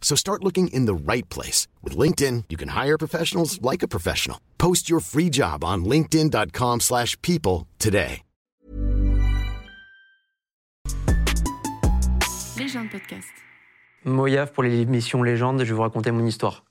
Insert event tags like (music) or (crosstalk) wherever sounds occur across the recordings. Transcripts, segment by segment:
So start looking in the right place. With LinkedIn, you can hire professionals like a professional. Post your free job on linkedin.com/people slash people today. Légende podcast. Moyave pour l'émission Légende, je vais vous raconter mon histoire.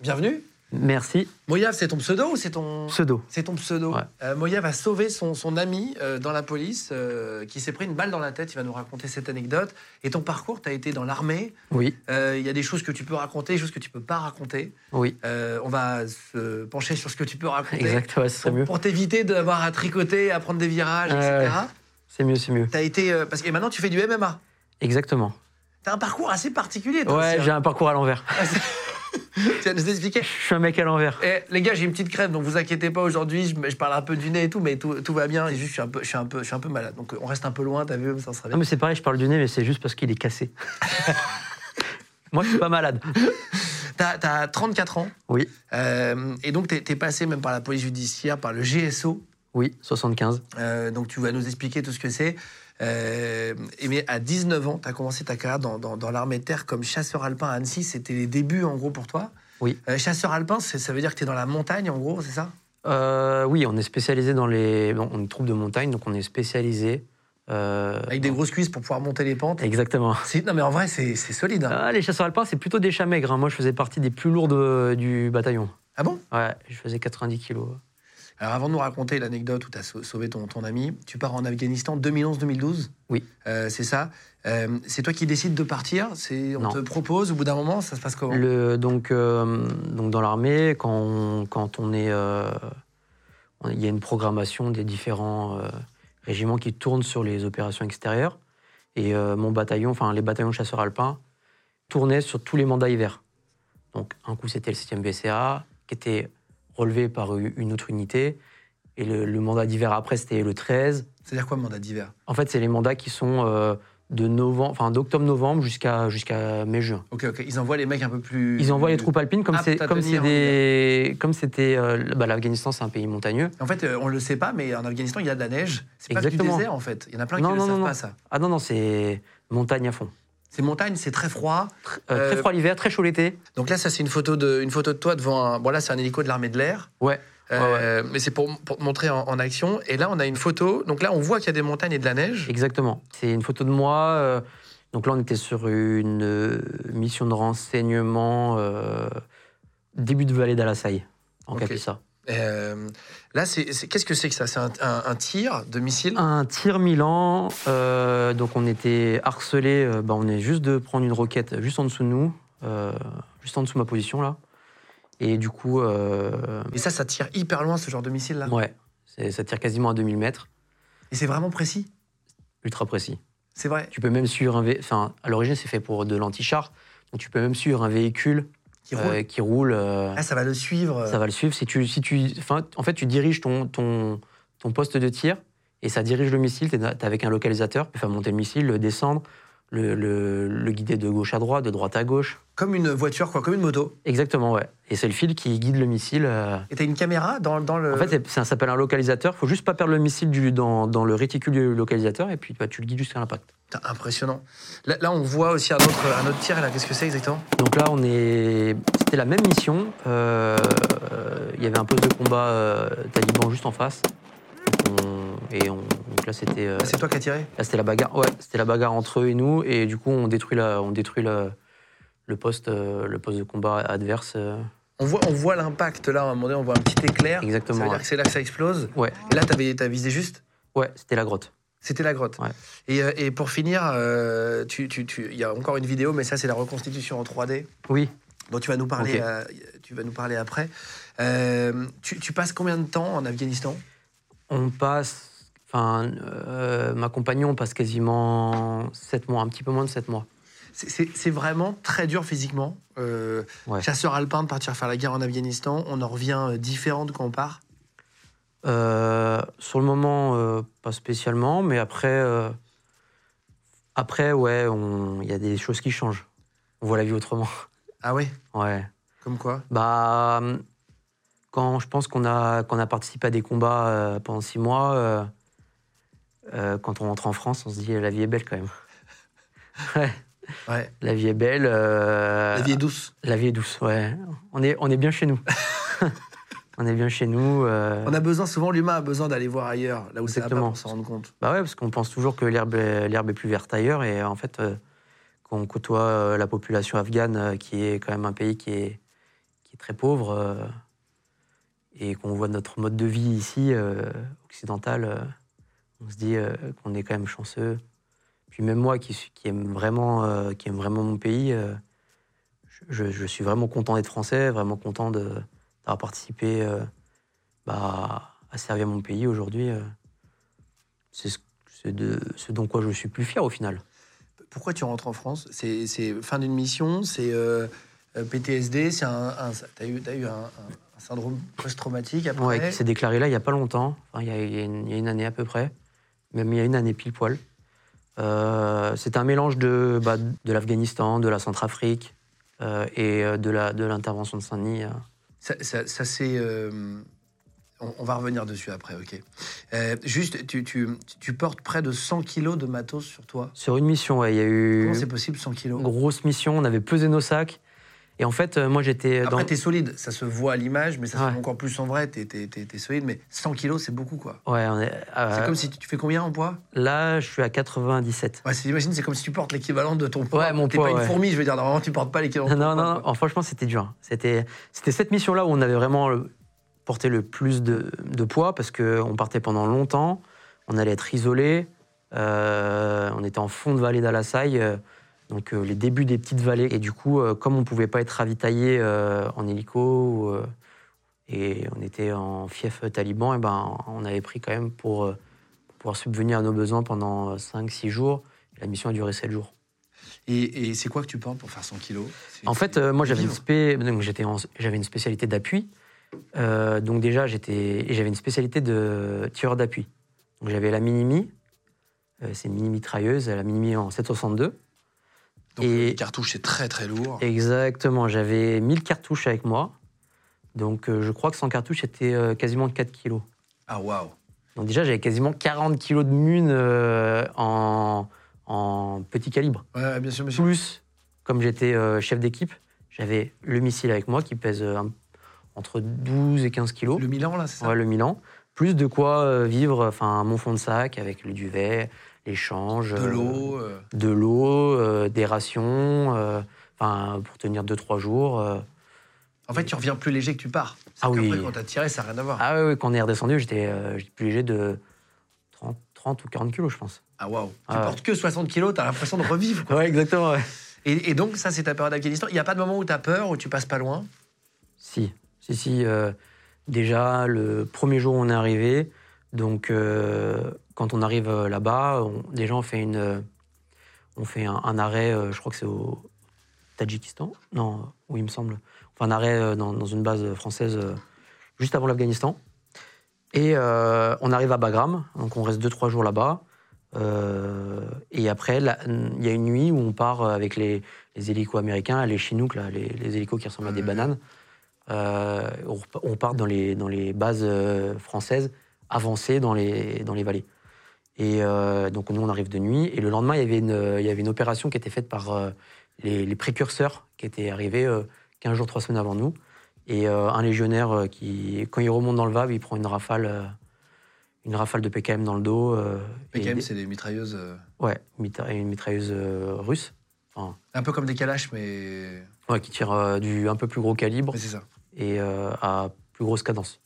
Bienvenue. Merci. Moyave, c'est ton pseudo ou c'est ton... Pseudo. C'est ton pseudo. Ouais. Euh, Moyave a sauvé son, son ami euh, dans la police euh, qui s'est pris une balle dans la tête. Il va nous raconter cette anecdote. Et ton parcours, tu as été dans l'armée. Oui, Il y a des choses que tu peux raconter, des choses que tu peux pas raconter. oui, on va se pencher sur ce que tu peux raconter. exact, ouais, ce serait mieux. pour t'éviter d'avoir à tricoter, à prendre des virages, etc. C'est mieux, c'est mieux. T'as été parce que maintenant tu fais du MMA. Exactement. T'as un parcours assez particulier. Toi, Ouais, aussi, j'ai hein. un parcours à l'envers. (laughs) (laughs) Tu vas nous expliquer. Je suis un mec à l'envers. Eh, les gars, j'ai une petite crève, donc vous inquiétez pas aujourd'hui. Je, je parle un peu du nez et tout, mais tout, tout va bien. Et juste, je suis un peu, je suis un peu, je suis un peu malade. Donc, euh, on reste un peu loin. T'as vu, ça Non, bien. mais c'est pareil, je parle du nez, mais c'est juste parce qu'il est cassé. (laughs) Moi, je suis pas malade. T'as, t'as 34 ans, Oui, euh, et donc t'es, t'es passé même par la police judiciaire, par le GSO. oui, 75. Euh, donc, tu vas nous expliquer tout ce que c'est. Euh, et mais à 19 ans, tu as commencé ta carrière dans, dans- dans l'armée de terre comme chasseur alpin à Annecy. C'était les débuts, en gros, pour toi. Oui. Euh, chasseur alpin, ça veut dire que tu es dans la montagne, en gros, c'est ça? Euh, oui, on est spécialisé dans les. bon, on est troupe de montagne, donc on est spécialisé. Avec des grosses cuisses pour pouvoir monter les pentes. Exactement. Non, mais en vrai, c'est c'est solide. hein. Ah, les chasseurs alpins, c'est plutôt des chats maigres. hein. Moi, je faisais partie des plus lourds de- du bataillon. Ah bon? Ouais, je faisais 90 kilos. Alors, avant de nous raconter l'anecdote où tu as sauvé ton, ton ami, tu pars en Afghanistan 2011-2012. Oui. Euh, c'est ça. Euh, c'est toi qui décides de partir? C'est On Non. te propose au bout d'un moment Ça se passe comment? Le, donc, euh, donc dans l'armée, quand on, quand on est, il y a une programmation des différents régiments qui tournent sur les opérations extérieures. Et mon bataillon, enfin les bataillons chasseurs alpins, tournaient sur tous les mandats hiver. Donc un coup c'était le 7e BCA, qui était relevé par une autre unité. Et le, le mandat d'hiver après c'était le 13. C'est-à-dire quoi, mandat d'hiver? En fait, c'est les mandats qui sont euh, de novembre, enfin d'octobre-novembre jusqu'à jusqu'à mai-juin. Ok, ok. Ils envoient les mecs un peu plus. Ils envoient les troupes alpines comme aptes c'est à comme c'est tenir, des comme c'était euh, bah, l'Afghanistan c'est un pays montagneux. En fait, euh, on le sait pas, mais en Afghanistan, il y a de la neige. C'est pas du désert, en fait. Il y en a plein Non, qui ne savent non, pas, ça. Ah non non c'est montagne à fond. C'est montagne, c'est très froid. Euh, très froid l'hiver, très chaud l'été. Donc là, ça, c'est une photo de, une photo de toi devant un. Bon, là, c'est un hélico de l'armée de l'air. Ouais. Euh, Mais c'est pour, pour te montrer en, en action. Et là, on a une photo. Donc là, on voit qu'il y a des montagnes et de la neige. Exactement. C'est une photo de moi. euh, donc là on était sur une euh, mission de renseignement début de vallée d'Alassaï en Ok. Capissa. Euh, là, qu'est-ce que c'est que ça? C'est un, un- un tir de missile? Un tir Milan. euh, donc on était harcelé. euh, bah, on est juste de prendre une roquette juste en dessous de nous, euh, juste en dessous de ma position là. Et du coup, Et ça, ça tire hyper loin, ce genre de missile-là. ouais, c'est- ça tire quasiment à 2000 mètres, Et c'est vraiment précis? ultra précis. C'est vrai? Tu peux même suivre un enfin à l'origine c'est fait pour de l'anti-char, donc tu peux même suivre un véhicule Qui euh, roule. qui roule. euh, Ah, ça va le suivre. ça va le suivre. Si tu, si tu, en fait, tu diriges ton, ton, ton poste de tir et ça dirige le missile. Tu es, avec un localisateur, tu peux faire monter le missile, le descendre, le, le- le guider de gauche à droite, de droite à gauche. Comme une voiture, quoi, comme une moto. Exactement, ouais. Et c'est le fil qui guide le missile. euh. Et t'as une caméra dans, dans le. En fait, ça s'appelle un localisateur. faut juste pas perdre le missile du, dans, dans le réticule du localisateur et puis bah, tu le guides jusqu'à l'impact. Impressionnant. Là, là, on voit aussi un autre, un autre tir. Là, qu'est-ce que c'est exactement? Donc là, on est. C'était la même mission. Euh, Il y avait un poste de combat euh, taliban juste en face. On- Et on- là, c'était. euh, Ah, C'est toi qui as tiré? Là, c'était la bagarre. Ouais, c'était la bagarre entre eux et nous, et du coup, on détruit la, on détruit la- le poste, euh, le poste de combat adverse. euh. On voit, on voit l'impact là. À un moment donné, on voit un petit éclair. Exactement, Ça veut dire ouais. que c'est là que ça explose. Ouais, Et là, t'as visé juste? ouais, c'était la grotte. C'était la grotte. Ouais. Et, et pour finir, euh, tu, tu, tu- il y a encore une vidéo, mais ça, c'est la reconstitution en 3D Oui. dont tu vas nous parler. Tu vas nous parler après. Euh, tu passes combien de temps en Afghanistan? On passe. Enfin, euh, ma compagnon passe quasiment 7 mois, un petit peu moins de 7 mois. C'est- vraiment très dur physiquement. Euh, Ouais. Chasseur alpin, de partir faire la guerre en Afghanistan, on en revient euh, différent de quand on part? Euh, sur le moment, euh, pas spécialement, mais après, après, ouais, il y a des choses qui changent. On voit la vie autrement. Ah ouais? Ouais. Comme quoi? Bah, hum, quand je pense qu'on a, qu'on a participé à des combats pendant six mois, euh, quand on rentre en France, on se dit la vie est belle quand même. (laughs) ouais, Ouais. la vie est belle. euh, La vie est douce. la vie est douce, ouais. On est, on est bien chez nous. (laughs) on est bien chez nous. euh, On a besoin, souvent l'humain a besoin d'aller voir ailleurs, là où ça va pas Exactement. pour s'en rendre compte. Bah ouais, parce qu'on pense toujours que l'herbe est, l'herbe est plus verte ailleurs. Et en fait, quand on côtoie la population afghane, qui est quand même un pays qui est, qui est très pauvre, et qu'on voit notre mode de vie ici, occidental, on se dit euh, qu'on est quand même chanceux. Puis même moi, qui, aime, vraiment, euh, qui aime vraiment mon pays, euh, je, je suis vraiment content d'être français, vraiment content d'avoir participé bah, à servir mon pays aujourd'hui. C'est ce, de, ce dont quoi je suis plus fier au final. Pourquoi tu rentres en France? C'est fin d'une mission, c'est PTSD, c'est un, un- t'as eu, t'as eu un, un- un syndrome post-traumatique après? Ouais, qui s'est déclaré là il n'y a pas longtemps, Enfin, il y, a, il y a une, il y a une année à peu près, même il y a une année pile poil. Euh, c'est un mélange de, bah, de l'Afghanistan, de la Centrafrique euh, et euh, de la- de l'intervention de Saint-Denis. Ça, ça, ça, c'est. euh, on, on va revenir dessus après, ok. Juste, tu, tu, tu portes près de 100 kilos de matos sur toi? Sur une mission, ouais, il y a eu Comment c'est possible, 100 une kilos? Grosse mission, on avait pesé nos sacs. Et en fait, euh, moi j'étais dans. Après, t'es solide, ça se voit à l'image, mais ça se Ouais. voit encore plus en vrai. T'es t'es- t'es- t'es solide, mais 100 kilos, c'est beaucoup, quoi. Ouais, on est, euh, C'est comme si tu, fais combien en poids? Là, je suis à 97. Ouais, c'est- Imagine, c'est comme si tu portes l'équivalent de ton poids. Ouais, mon T'es poids, pas une ouais. fourmi, je veux dire. Normalement, tu portes pas l'équivalent. Non, de ton non, poids, non, quoi. franchement, c'était dur. C'était, c'était cette mission-là où on avait vraiment porté le plus de, de poids parce qu'on partait pendant longtemps, on allait être isolé, euh, on était en fond de vallée d'Alassaï, euh, donc euh, les débuts des petites vallées. Et du coup, euh, comme on pouvait pas être ravitaillé euh, en hélico et on était en fief taliban, et ben, on avait pris quand même pour, pour pouvoir subvenir à nos besoins pendant 5-6 jours. La mission a duré 7 jours. Et, et c'est quoi que tu portes pour faire 100 kilos? En fait, euh, moi, j'avais une, spé... j'avais spécialité d'appui. Euh, donc déjà, j'étais... et j'avais une spécialité de tireur d'appui. Donc j'avais la Minimi, euh, c'est une mini-mitrailleuse, la Minimi en 762. Donc, et- les cartouches, c'est très très lourd. Exactement, j'avais 1000 cartouches avec moi. Donc euh, je crois que 100 cartouches, c'était euh, quasiment 4 kilos. Ah, waouh. Donc déjà, j'avais quasiment 40 kilos de mune euh, en... en petit calibre. Ouais, bien sûr, bien sûr. Plus, comme j'étais euh, chef d'équipe, j'avais le missile avec moi qui pèse entre 12 et 15 kilos. Le Milan, là, c'est ça? Ouais, le Milan. Plus de quoi vivre, enfin, mon fond de sac avec le duvet, l'échange. De euh, l'eau. euh, de l'eau, euh, des rations, enfin, pour tenir 2-3 jours. En fait, tu reviens plus léger que tu pars. Ah oui. quand t'as tiré, ça n'a rien à voir. Ah oui, quand on est redescendu, j'étais plus léger de 30, 30 ou 40 kilos, je pense. Ah, waouh. Tu Ah portes que 60 kilos, t'as l'impression de revivre. quoi. (laughs) Ouais, exactement, ouais. Et, et donc, ça, c'est ta période d'Afghanistan. Il n'y a pas de moment où t'as peur, où tu passes pas loin? Si, si, si. déjà, le premier jour où on est arrivé, donc euh, quand on arrive euh, là-bas, déjà on fait, une, euh, on fait un, un arrêt, euh, je crois que c'est au Tadjikistan Non, oui, il me semble. On fait un arrêt dans, dans une base française juste avant l'Afghanistan. Et euh, on arrive à Bagram, donc on reste 2-3 jours là-bas. Euh, et après, il y a une nuit où on part avec les, les hélicos américains, les Chinook, là, les, les hélicos qui ressemblent à des Ouais. bananes. Euh, on, part dans les, dans les bases françaises avancées dans les, dans les vallées. Et euh, donc nous, on arrive de nuit. Et le lendemain, il y avait une, il y avait une opération qui était faite par euh, les, les précurseurs qui étaient arrivés euh, 15 jours, 3 semaines avant nous. Et euh, un légionnaire qui, quand il remonte dans le VAB, il prend une rafale, une rafale de PKM dans le dos. PKM, c'est des mitrailleuses. Ouais, mitra- une mitrailleuse russe. Enfin, un peu comme des calaches, mais. ouais, qui tire euh, du un peu plus gros calibre c'est ça. et à plus grosse cadence.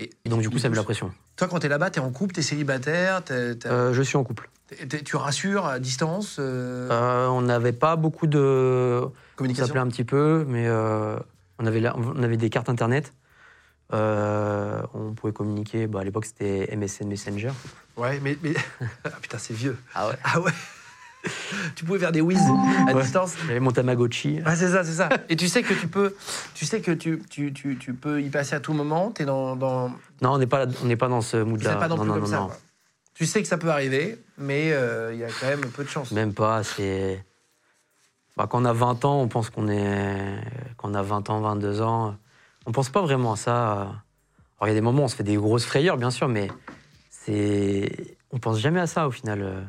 Et, Et donc, du coup, ça met la pression. Toi, quand t'es là-bas, t'es en couple, t'es célibataire, t'es- t'es- Euh, je suis en couple. t'es- tu rassures à distance euh, Euh, on n'avait pas beaucoup de. On Communication s'appelait un petit peu, mais on, avait la- on avait des cartes internet. On pouvait communiquer. Bah, à l'époque, c'était MSN Messenger. Ouais, mais. mais... (laughs) ah, putain, c'est vieux. Ah ouais Ah ouais tu pouvais faire des whiz à Ouais. distance. J'avais mon Tamagotchi. Ah, c'est ça, c'est ça. Et tu sais que tu peux, tu sais que tu, tu, tu, tu peux y passer à tout moment. T'es dans, dans, Non, on n'est pas, on n'est pas dans ce c'est mood-là. pas non, non, plus comme non, ça. quoi. Tu sais que ça peut arriver, mais euh, il y a quand même peu de chance. Même pas. C'est. Bah, quand on a 20 ans, on pense qu'on est. Quand on a 20 ans, 22 ans, on pense pas vraiment à ça. Alors, il y a des moments où on se fait des grosses frayeurs, bien sûr, mais c'est. On pense jamais à ça au final.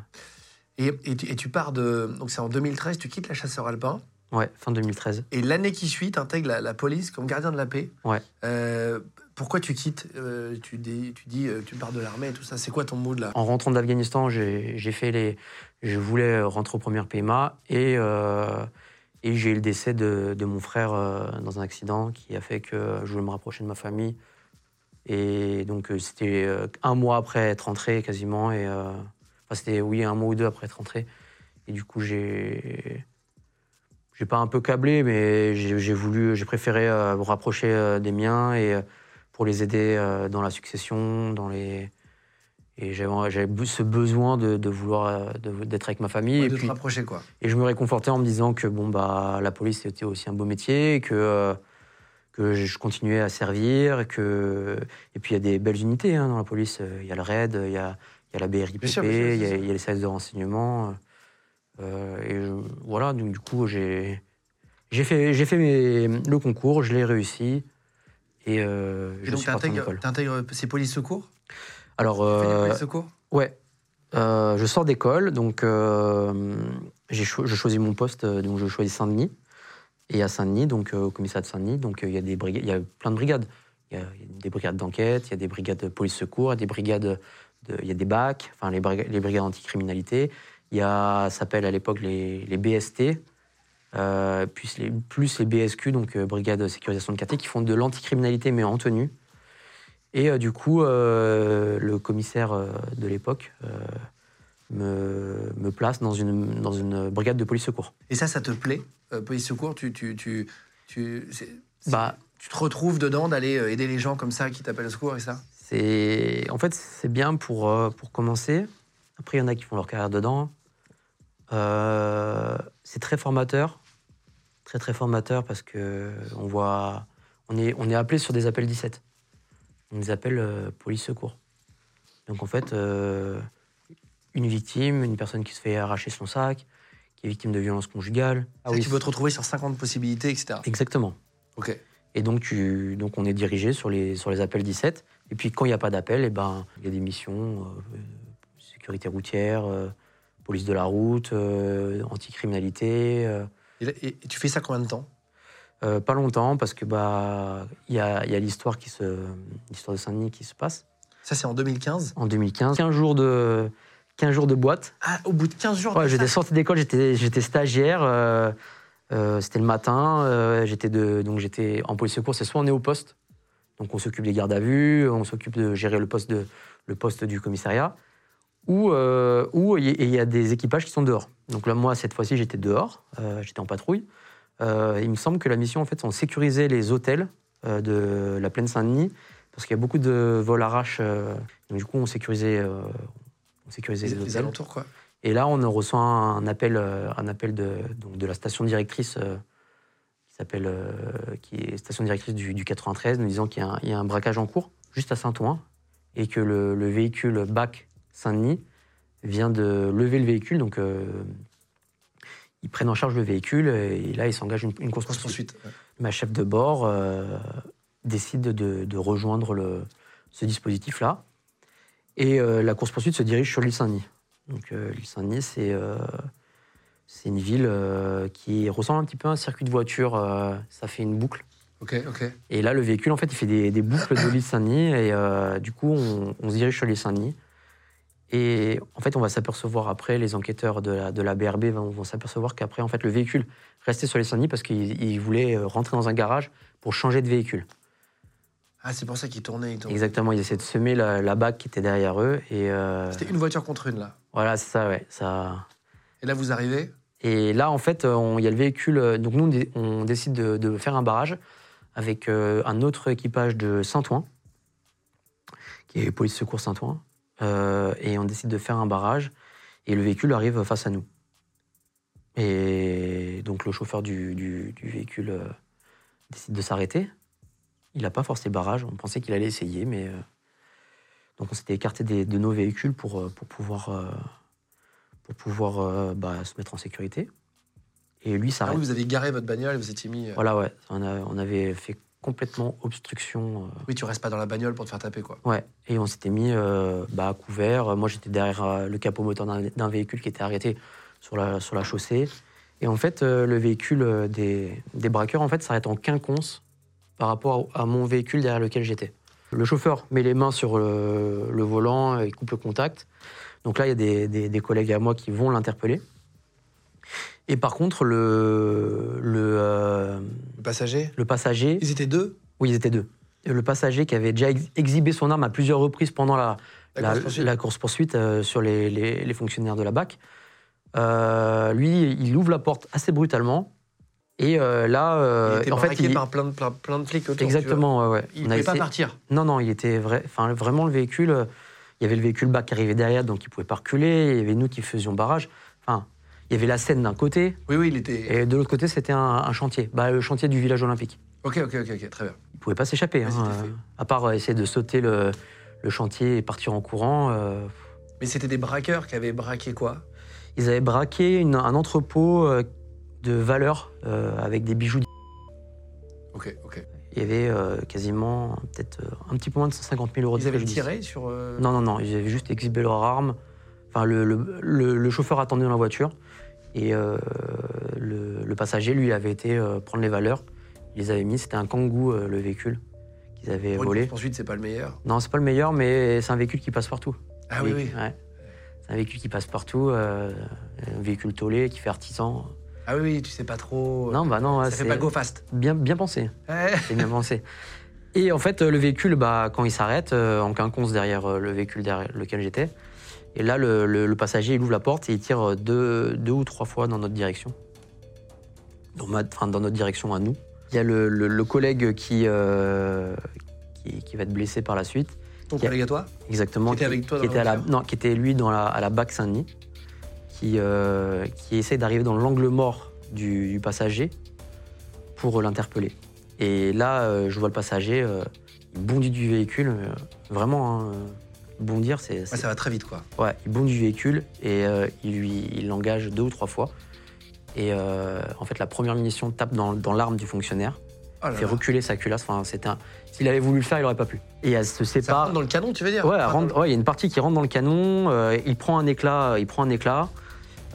Et, et tu, et tu pars de, donc c'est en 2013, tu quittes la chasseur alpin. Ouais, fin 2013. Et l'année qui suit, tu intègres la, la police comme gardien de la paix. Ouais. Euh, pourquoi tu quittes euh, tu, dis, tu dis euh, tu pars de l'armée et tout ça? C'est quoi ton mood là? En rentrant d'Afghanistan, j'ai fait les. Je voulais rentrer au premier PMA et, euh, et j'ai eu le décès de, de mon frère dans un accident qui a fait que je voulais me rapprocher de ma famille. Et donc c'était un mois après être rentré quasiment. Et, enfin, c'était oui, un mois ou deux après être rentré. Et du coup, j'ai. J'ai pas un peu câblé, mais j'ai voulu, j'ai préféré euh, me rapprocher euh, des miens et euh, pour les aider dans la succession, dans les, et j'avais ce besoin de, de vouloir d'être avec ma famille. Ouais, et, De puis, te rapprocher quoi. et je me réconfortais en me disant que bon, bah, la police c'était aussi un beau métier, et que, que je continuais à servir. Et, que... et puis il y a des belles unités hein, dans la police. Il y a le RAID, il y a, il y a la BRIPP, il y, y a les services de renseignement. euh, et je- voilà, donc du coup, j'ai j'ai fait, j'ai fait mes- le concours, je l'ai réussi. Et, euh, Et je donc suis parti en tu intègres ces polices secours? Alors, Tu fais des euh, secours? Ouais. Euh, je sors d'école, donc euh, j'ai cho- je choisis mon poste, euh, donc je choisis Saint-Denis. Et à Saint-Denis, donc euh, au commissariat de Saint-Denis, donc euh, il y a des il y a plein de brigades. Il y a, il y a des brigades d'enquête, il y a des brigades de police secours, il y a des brigades, de, il y a des BAC, enfin les, les brigades anticriminalité. Il y a, ça s'appelle à l'époque les, les BST, euh, plus, les, plus les BSQ, donc euh, brigade de sécurisation de quartier, qui font de l'anticriminalité mais en tenue. Et euh, du coup, euh, le commissaire euh, de l'époque me, me place dans une, dans une brigade de police secours. Et ça, ça te plaît Police secours, tu, tu, tu, tu, c'est- c'est- Bah, tu te retrouves dedans d'aller aider les gens comme ça qui t'appellent au secours et ça? C'est en fait c'est bien pour, euh, pour commencer. Après, il y en a qui font leur carrière dedans. Euh, c'est très formateur, très très formateur parce que on voit, on est, on est appelé sur des appels 17. On les appelle euh, police secours. Donc en fait, une victime, une personne qui se fait arracher son sac, qui est victime de violences conjugales. Ah que Tu peux te retrouver sur 50 possibilités, etc. Exactement. Ok. Et donc, tu, donc on est dirigé sur les, sur les appels 17. Et puis quand il n'y a pas d'appel, eh ben, il y a des missions, euh, sécurité routière, euh, police de la route, euh, anticriminalité. euh, Et, là- et- et tu fais ça combien de temps? Pas longtemps parce que bah il y a, il y a l'histoire qui se l'histoire de Saint-Denis qui se passe Ça, c'est en 2015. en 2015. 15 jours de 15 jours de boîte. Ah, au bout de 15 jours Ouais, j'étais sorti d'école, j'étais stagiaire. c'était le matin. j'étais de donc j'étais en police secours. C'est soit on est au poste, donc on s'occupe des gardes à vue, on s'occupe de gérer le poste de le poste du commissariat, ou euh, il y, a des équipages qui sont dehors. Donc là moi cette fois-ci j'étais dehors, euh, j'étais en patrouille. Euh, il me semble que la mission en fait c'est on sécurisait les hôtels de la plaine Saint-Denis parce qu'il y a beaucoup de vols arraches. donc du coup on sécurisait on sécurisait les, hôtels. alentours, quoi. Et là, on reçoit un appel, un appel de, donc de la station directrice s'appelle, euh, qui est station directrice du, du 93, nous disant qu'il y, a un- il y a un braquage en cours juste à Saint-Ouen et que le, le véhicule BAC Saint-Denis vient de lever le véhicule. Donc, euh, ils prennent en charge le véhicule et là, ils s'engagent une, une course Course poursuite. poursuite. ouais. Ma chef de bord euh, décide de, de rejoindre le, ce dispositif-là. Et euh, la course-poursuite se dirige sur l'île Saint-Denis. Donc euh, l'île Saint-Denis, c'est c'est une ville euh, qui ressemble un petit peu à un circuit de voiture. euh, ça fait une boucle. Ok, ok. Et là, le véhicule, en fait, il fait des, des boucles de l'île Saint-Denis. Et euh, du coup, on, on se dirige sur l'île Saint-Denis. Et en fait, on va s'apercevoir après, les enquêteurs de la, de la BRB vont, vont s'apercevoir qu'après, en fait, le véhicule restait sur l'île Saint-Denis parce qu'il il voulait euh, rentrer dans un garage pour changer de véhicule. Ah, c'est pour ça qu'ils tournaient. ils tournaient. Exactement, ils essaient de semer la, la bague qui était derrière eux. Et euh, C'était une voiture contre une, là. voilà, c'est ça, ouais. Ça... Et là, vous arrivez Et là, en fait, on- il y a le véhicule. euh, Donc, nous, on dé- on décide de, faire un barrage avec euh, un autre équipage de Saint-Ouen, qui est police secours Saint-Ouen. Euh, et on décide de faire un barrage. Et le véhicule arrive face à nous. Et donc le chauffeur du, véhicule euh, décide de s'arrêter. Il n'a pas forcé le barrage. On pensait qu'il allait essayer, mais. euh, donc on s'était écarté de nos véhicules pour, euh, pour pouvoir, euh, pour pouvoir euh, bah, se mettre en sécurité. Et lui Ah s'arrête. oui, vous avez garé votre bagnole et vous étiez mis. euh, Voilà, ouais. On, a- on avait fait complètement obstruction. euh, Oui, tu restes pas dans la bagnole pour te faire taper, quoi. Ouais, et on s'était mis euh, bah, à couvert. Moi, j'étais derrière le capot moteur d'un véhicule qui était arrêté sur la, sur la chaussée. Et en fait, le véhicule des, des braqueurs en fait, s'arrête en quinconce par rapport à, à mon véhicule derrière lequel j'étais. Le chauffeur met les mains sur le, le volant et coupe le contact. Donc là, il y a des, des- des collègues à moi qui vont l'interpeller. Et par contre, le, le, euh, Le passager le passager, Ils étaient deux oui, ils étaient deux. Le passager qui avait déjà ex- exhibé son arme à plusieurs reprises pendant la, La la, course-poursuite euh, sur les, les- les fonctionnaires de la BAC. Euh, lui, il ouvre la porte assez brutalement. Et là, Il était en fait, il- par plein de, plein, plein de flics autour. exactement, ouais, ouais. Il ne pouvait pas partir. Non, non, il était vrai, vraiment le véhicule. Euh, Il y avait le véhicule BAC qui arrivait derrière, donc il pouvait pas reculer. Il y avait nous qui faisions barrage. Enfin, il y avait la scène d'un côté, Oui, oui, il était. et de l'autre côté, c'était un, un chantier, bah, le chantier du village olympique. Ok, ok, ok, très bien. Il pouvait pas s'échapper. Hein, euh, à part euh, essayer de sauter le, le chantier et partir en courant. euh, Mais c'était des braqueurs qui avaient braqué quoi? ils avaient braqué une- un entrepôt euh, de valeur euh, avec des bijoux. Ok, ok. Il y avait euh, quasiment peut-être euh, un petit peu moins de 150 000 euros de Ils avaient tiré sur. euh, Non, non, non. Ils avaient juste exhibé leurs armes. Enfin, le, le- le- le chauffeur attendait dans la voiture et euh, le, passager, lui, avait été prendre les valeurs. Il les avait mis. C'était un Kangoo, euh, le véhicule qu'ils avaient Pour volé. poursuite, c'est pas le meilleur. Non, c'est pas le meilleur, mais c'est un véhicule qui passe partout. Ah oui, oui. Ouais. C'est un véhicule qui passe partout, un véhicule tollé qui fait artisan. Ah oui, tu sais pas trop. Non, bah non, Ça fait c'est pas go fast. bien, bien pensé. Ouais. C'est bien pensé. Et en fait, euh, le véhicule, bah, quand il s'arrête, euh, en quinconce derrière euh, le véhicule derrière lequel j'étais, et là, le, le- le passager, il ouvre la porte et il tire euh, deux, deux ou trois fois dans notre direction. Dans, ma- enfin, dans notre direction à nous. Il y a le, le- collègue qui, euh, qui, qui va être blessé par la suite. Ton collègue à toi Exactement. Qui était avec toi dans qui était à la, Non, qui était lui dans la, à la BAC Saint-Denis, qui, euh, qui essaie d'arriver dans l'angle mort du, du passager pour l'interpeller. Et là, euh, je vois le passager, euh, il bondit du véhicule, euh, vraiment, hein, euh, bondir, c'est. Ouais, c'est- ça va très vite, quoi. Ouais, il bondit du véhicule et euh, il lui il l'engage deux ou trois fois. Et euh, en fait, la première munition tape dans, dans l'arme du fonctionnaire, Oh là fait là. reculer sa culasse. Enfin, c'était un- S'il avait voulu le faire, il aurait pas pu. Et elle se Ça sépare. rentre dans le canon, tu veux dire? Ouais, il y a une partie qui rentre dans le canon. euh, il prend un éclat, il prend un éclat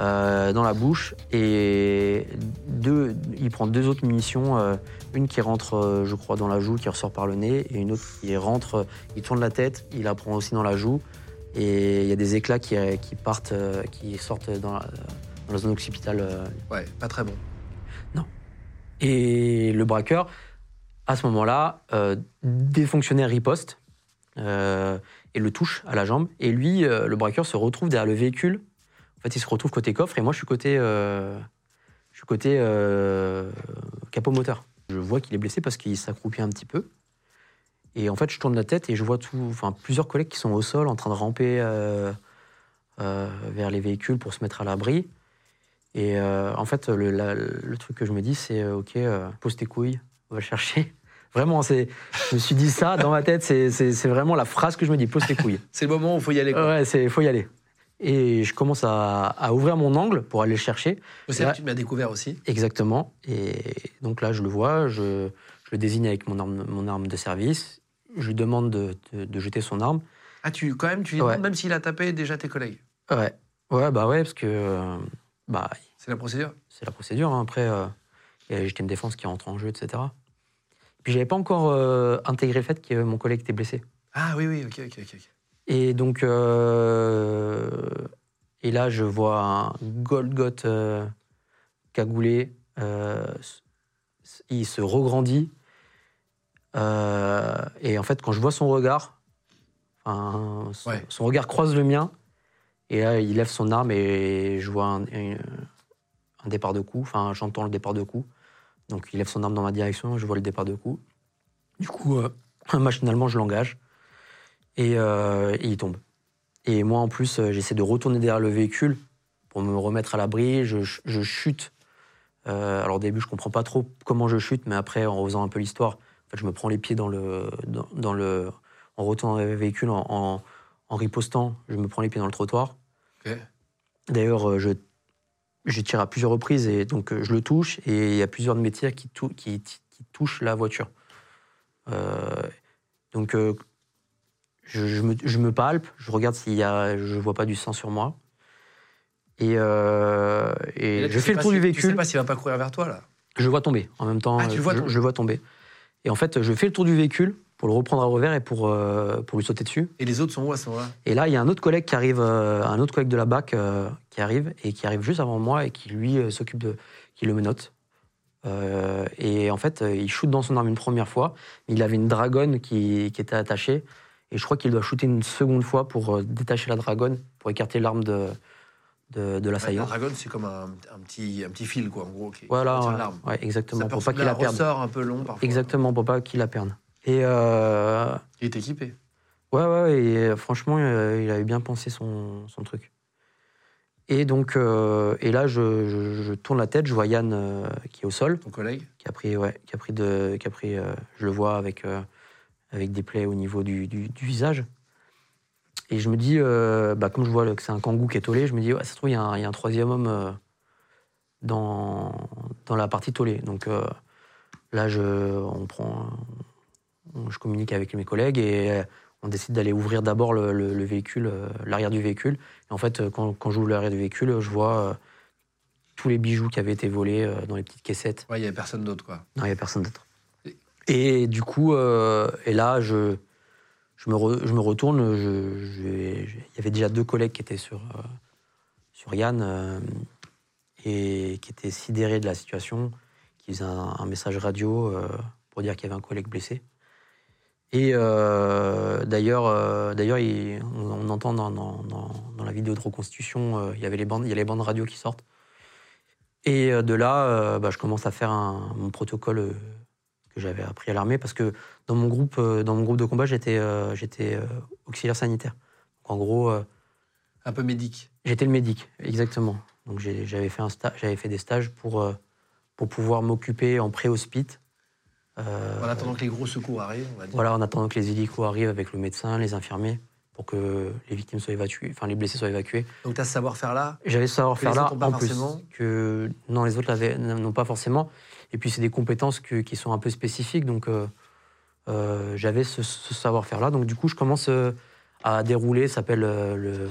euh, dans la bouche et deux, il prend deux autres munitions, euh, une qui rentre, euh, je crois, dans la joue, qui ressort par le nez, et une autre qui rentre, il tourne la tête, il la prend aussi dans la joue, et il y a des éclats qui, qui partent, qui sortent dans la, dans la zone occipitale. le- Ouais, pas très bon. Et le braqueur, à ce moment-là, des fonctionnaires ripostent et le touchent à la jambe. Et lui, le braqueur, se retrouve derrière le véhicule. En fait, il se retrouve côté coffre et moi, je suis côté, euh, je suis côté euh, capot moteur. Je vois qu'il est blessé parce qu'il s'accroupit un petit peu. Et en fait, je tourne la tête et je vois tout, enfin, plusieurs collègues qui sont au sol en train de ramper euh, vers les véhicules pour se mettre à l'abri. Et en fait, le, la- le truc que je me dis, c'est OK, pose tes couilles, on va le chercher. (laughs) Vraiment, c'est, je me suis dit ça dans ma tête, c'est, vraiment la phrase que je me dis, pose tes couilles. (laughs) C'est le moment où il faut y aller. quoi. Ouais, c'est, faut y aller. Et je commence à, à ouvrir mon angle pour aller le chercher. C'est là là- que tu m'as découvert aussi? Exactement. Et donc là, je le vois, je, je le désigne avec mon arme, mon arme de service. Je lui demande de, de- de jeter son arme. Ah, tu, quand même, tu lui Ouais. demandes même s'il a tapé déjà tes collègues? Ouais, ouais, bah ouais, parce que euh, bah, C'est la procédure. c'est la procédure. hein. Après, euh, il y a la légitime défense qui rentre en jeu, etc. Puis j'avais pas encore euh, intégré le fait que mon collègue était blessé. Ah oui, oui, ok, ok, ok. Et donc, euh, et là, je vois un Golgoth euh, cagoulé. euh, il se regrandit. Et en fait, quand je vois son regard, enfin, son, Ouais. son regard croise le mien. Et là, il lève son arme et je vois un, un- un départ de coup. Enfin, j'entends le départ de coup. Donc, il lève son arme dans ma direction. Je vois le départ de coup. Du coup, (clears throat) machinalement, je l'engage. Et, euh, et il tombe. Et moi, en plus, euh, j'essaie de retourner derrière le véhicule pour me remettre à l'abri. Je, je chute. Euh, alors au début, je comprends pas trop comment je chute, mais après, en refaisant un peu l'histoire, en fait, je me prends les pieds dans le, dans, le, en retournant le véhicule, en, en, ripostant, je me prends les pieds dans le trottoir. D'ailleurs, je, je tire à plusieurs reprises et donc je le touche et il y a plusieurs de mes tirs qui, qui, qui touchent la voiture. donc je, me, je, me, palpe, je regarde s'il y a, je vois pas du sang sur moi. Et, euh, et, je fais le tour du véhicule. Tu sais pas s'il va pas courir vers toi là. Je vois tomber. En même temps, ah, tu vois je, je, vois tomber. Et en fait, je fais le tour du véhicule pour le reprendre à revers et pour, euh, pour lui sauter dessus. Et les autres sont où à ce moment-là? Et là, il y a un autre collègue qui arrive, euh, un autre collègue de la BAC qui arrive et qui arrive juste avant moi et qui lui s'occupe de, qui le menote. et en fait, il shoot dans son arme une première fois. Il avait une dragonne qui, qui était attachée et je crois qu'il doit shooter une seconde fois pour euh, détacher la dragonne, pour écarter l'arme de, de, de l'assaillant. la dragonne, c'est comme un, un, petit, un petit fil, quoi, en gros, qui voilà, l'arme. Ouais, exactement. pour pas qu'il la perde. un peu long parfois. Exactement, pour pas qu'il la perde. Et euh... il est équipé. Ouais, ouais, et euh, franchement, il avait bien pensé son, son truc. Et donc, et là, je, je, tourne la tête, je vois Yann qui est au sol. Ton collègue Qui a pris, ouais, qui a pris de, qui a pris, je le vois avec avec des plaies au niveau du, visage. Et je me dis, euh, bah, comme je vois que c'est un kangou qui est tollé, je me dis, ouais, ça se trouve, il y, a un troisième homme euh, dans, dans la partie tollée. Donc euh, là, je, on prend, je communique avec mes collègues et on décide d'aller ouvrir d'abord le, véhicule, l'arrière du véhicule. Et en fait, quand, quand j'ouvre l'arrière du véhicule, je vois tous les bijoux qui avaient été volés dans les petites caissettes. Ouais, il n'y avait personne d'autre, quoi. Non, il n'y avait personne d'autre. Et du coup, euh, et là, je, je, me, je me retourne. Il y avait déjà deux collègues qui étaient sur, euh, sur Yann euh, et qui étaient sidérés de la situation, qui faisaient un, message radio pour dire qu'il y avait un collègue blessé. Et d'ailleurs, d'ailleurs, on, entend dans, dans, dans, la vidéo de reconstitution, il y avait les bandes, il y a les bandes radio qui sortent. Et de là, bah, je commence à faire mon protocole que j'avais appris à l'armée parce que dans mon groupe, euh, dans mon groupe de combat, j'étais euh, j'étais euh, auxiliaire sanitaire. en gros. un peu médic. J'étais le médic, exactement. Donc j'avais fait, un j'avais fait des stages pour, pour pouvoir m'occuper en pré-hospite. en attendant que les gros secours arrivent, on va dire. Voilà, en attendant que les hélicos arrivent avec le médecin, les infirmiers, pour que les victimes soient évacuées, enfin les blessés soient évacués. Donc tu as ce savoir-faire-là J'avais ce savoir-faire là, en plus. Que, non, les autres n'ont pas forcément. Et puis, c'est des compétences qui sont un peu spécifiques. Donc, euh, euh, j'avais ce, savoir-faire-là. Donc, du coup, je commence euh, à dérouler. Ça s'appelle le,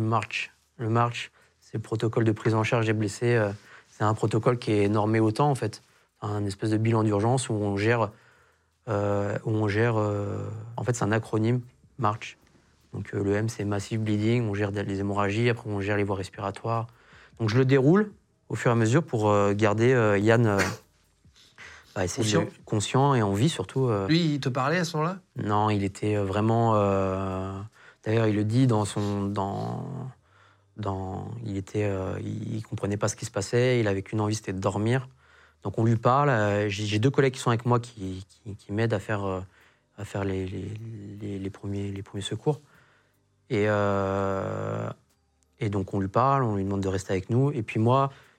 March. Le March, c'est le protocole de prise en charge des blessés. c'est un protocole qui est normé au temps, en fait. Un espèce de bilan d'urgence où on gère. où on gère en fait, c'est un acronyme, March. Donc, le M, c'est Massive Bleeding. On gère les hémorragies. Après, on gère les voies respiratoires. Donc, je le déroule au fur et à mesure pour euh, garder euh, Yann euh, (coughs) bah, conscient. conscient. et en vie surtout. Lui, il te parlait à ce moment-là? Non, il était vraiment. D'ailleurs, il le dit dans son. Dans, dans, il était, il, comprenait pas ce qui se passait. Il avait qu'une envie, c'était de dormir. Donc on lui parle. J'ai deux collègues qui sont avec moi qui, qui, m'aident à faire, à faire les, les, les, premiers, les premiers secours. Et, et donc on lui parle, on lui demande de rester avec nous. Et puis moi,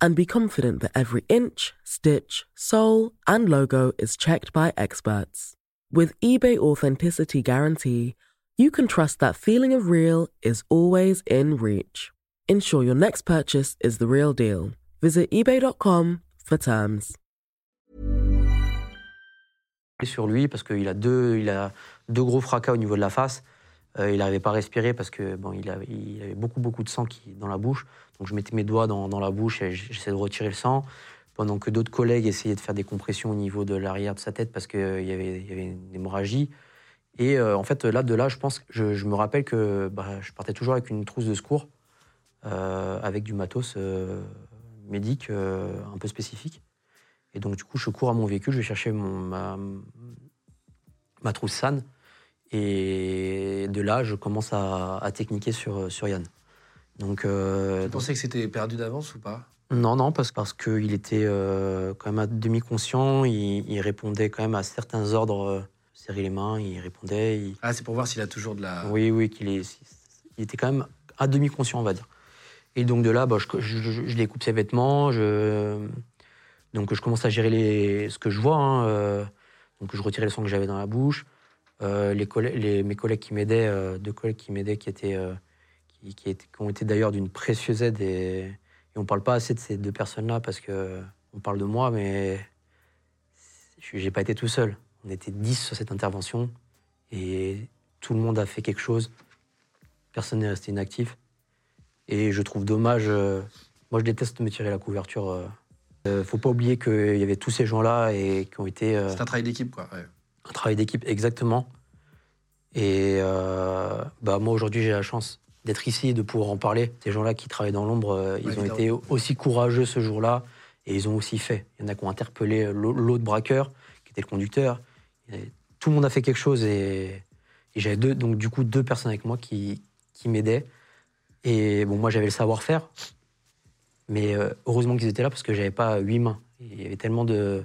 and be confident that every inch, stitch, sole, and logo is checked by experts. With eBay Authenticity Guarantee, you can trust that feeling of real is always in reach. Ensure your next purchase is the real deal. Visit eBay.com for terms. Sur lui, parce qu'il a deux, il a deux gros fracas au niveau de la face. Euh, il n'arrivait pas à respirer parce que bon, il avait, beaucoup beaucoup de sang qui, dans la bouche. Donc je mettais mes doigts dans, dans la bouche et j'essayais de retirer le sang, pendant que d'autres collègues essayaient de faire des compressions au niveau de l'arrière de sa tête parce qu'il y, avait, une hémorragie. Et euh, en fait, là, de là, je pense, je, me rappelle que bah, je partais toujours avec une trousse de secours euh, avec du matos euh, médic un peu spécifique. Et donc, du coup, je cours à mon véhicule, je vais chercher mon, ma, ma trousse SAN. Et de là, je commence à, à techniquer sur, sur Yann. Donc, euh, Tu pensais que c'était perdu d'avance ou pas? Non, non, parce, parce qu'il était euh, quand même à demi-conscient, il, il répondait quand même à certains ordres, euh, serrer les mains, il répondait. il- Ah, c'est pour voir s'il a toujours de la. Oui, oui, qu'il est, il était quand même à demi-conscient, on va dire. Et donc de là, bah, je, je, je- je découpe ses vêtements, je, donc je commence à gérer les, ce que je vois. hein, euh, donc je retirais le sang que j'avais dans la bouche. Euh, les mes collègues qui m'aidaient, euh, deux collègues qui m'aidaient, euh, qui, étaient- qui ont été d'ailleurs d'une précieuse aide et, on parle pas assez de ces deux personnes-là parce que on parle de moi, mais je- j'ai pas été tout seul. On était 10 sur cette intervention et tout le monde a fait quelque chose. Personne n'est resté inactif. Et je trouve dommage. moi, je déteste me tirer la couverture. euh. Euh, faut pas oublier qu'il y avait tous ces gens-là et qui ont été C'est un travail d'équipe, quoi. ouais. Un travail d'équipe exactement. Et euh, bah, moi, aujourd'hui, j'ai la chance d'être ici et de pouvoir en parler. Ces gens-là qui travaillent dans l'ombre, euh, ils ont été aussi courageux ce jour-là et ils ont aussi fait. Il y en a qui ont interpellé euh, l'au- l'autre braqueur, qui était le conducteur. Et tout le monde a fait quelque chose et, et j'avais deux, donc du coup deux personnes avec moi qui, qui m'aidaient. Et bon, moi, j'avais le savoir-faire, mais heureusement qu'ils étaient là parce que j'avais pas huit mains. Il y avait tellement de,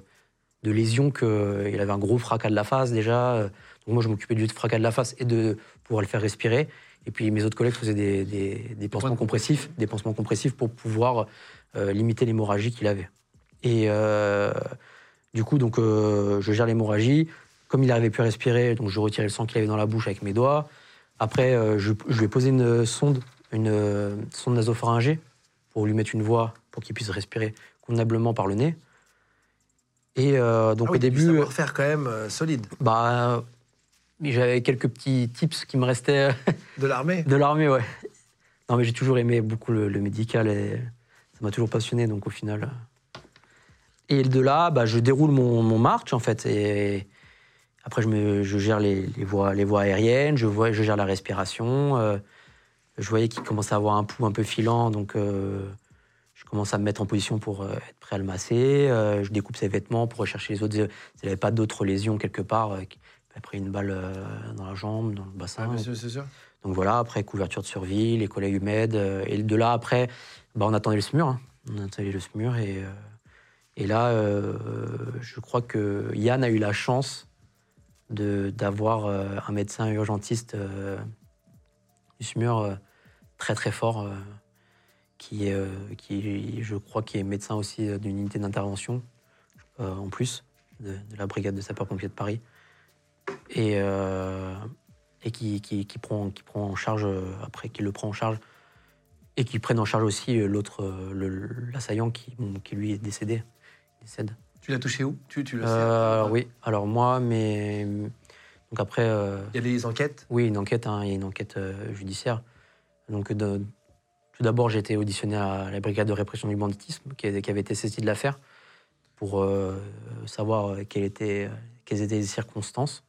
de lésions qu'il avait un gros fracas de la face déjà. Euh, Donc moi, je m'occupais du fracas de la face et de pouvoir le faire respirer. Et puis mes autres collègues faisaient des, des, des pansements compressifs, des pansements compressifs pour pouvoir euh, limiter l'hémorragie qu'il avait. Et euh, du coup, donc, euh, je gère l'hémorragie. Comme il n'arrivait plus à respirer, donc je retirais le sang qu'il avait dans la bouche avec mes doigts. Après, euh, je, je lui ai posé une sonde, une euh, sonde nasopharyngée pour lui mettre une voie pour qu'il puisse respirer convenablement par le nez. Et euh, donc Ah oui, au début, Du savoir-faire quand même euh, solide. bah, j'avais quelques petits tips qui me restaient De l'armée (laughs) de l'armée, ouais. Non, mais j'ai toujours aimé beaucoup le, le médical et ça m'a toujours passionné, donc au final. euh. Et de là, bah, je déroule mon, mon marche, en fait. Et après, je, me, je gère les, les voies, les voies aériennes, je, vois, je gère la respiration. euh, je voyais qu'il commençait à avoir un pouls un peu filant, donc euh, je commence à me mettre en position pour euh, être prêt à le masser. euh, je découpe ses vêtements pour rechercher les autres. S'il n'avait pas d'autres lésions quelque part, euh, pris une balle euh, dans la jambe, dans le bassin. Ah, c'est sûr. Donc voilà, après couverture de survie, les collègues m'aident. euh, et de là, après, bah, on attendait le SMUR. hein. On attendait le SMUR. Et, et là, je crois que Yann a eu la chance d'avoir un médecin urgentiste du SMUR très très fort, qui, est, euh, qui, je crois, qui est médecin aussi euh, d'une unité d'intervention, euh, en plus, de, de la brigade de sapeurs-pompiers de Paris. Et, euh, et qui, qui, qui prend, qui prend en charge, euh, après, qui le prend en charge, et qui prennent en charge aussi euh, l'autre, l'assaillant qui, bon, qui lui est décédé. décède. Tu l'as touché où? Tu, tu le sais oui, alors moi, mais. Donc après, Il y a des enquêtes? oui, une enquête, hein, il y a une enquête judiciaire. Donc de- tout d'abord, j'ai été auditionné à la brigade de répression du banditisme, qui, avait été saisie de l'affaire, pour euh, savoir euh, quelles étaient, quelles étaient les circonstances.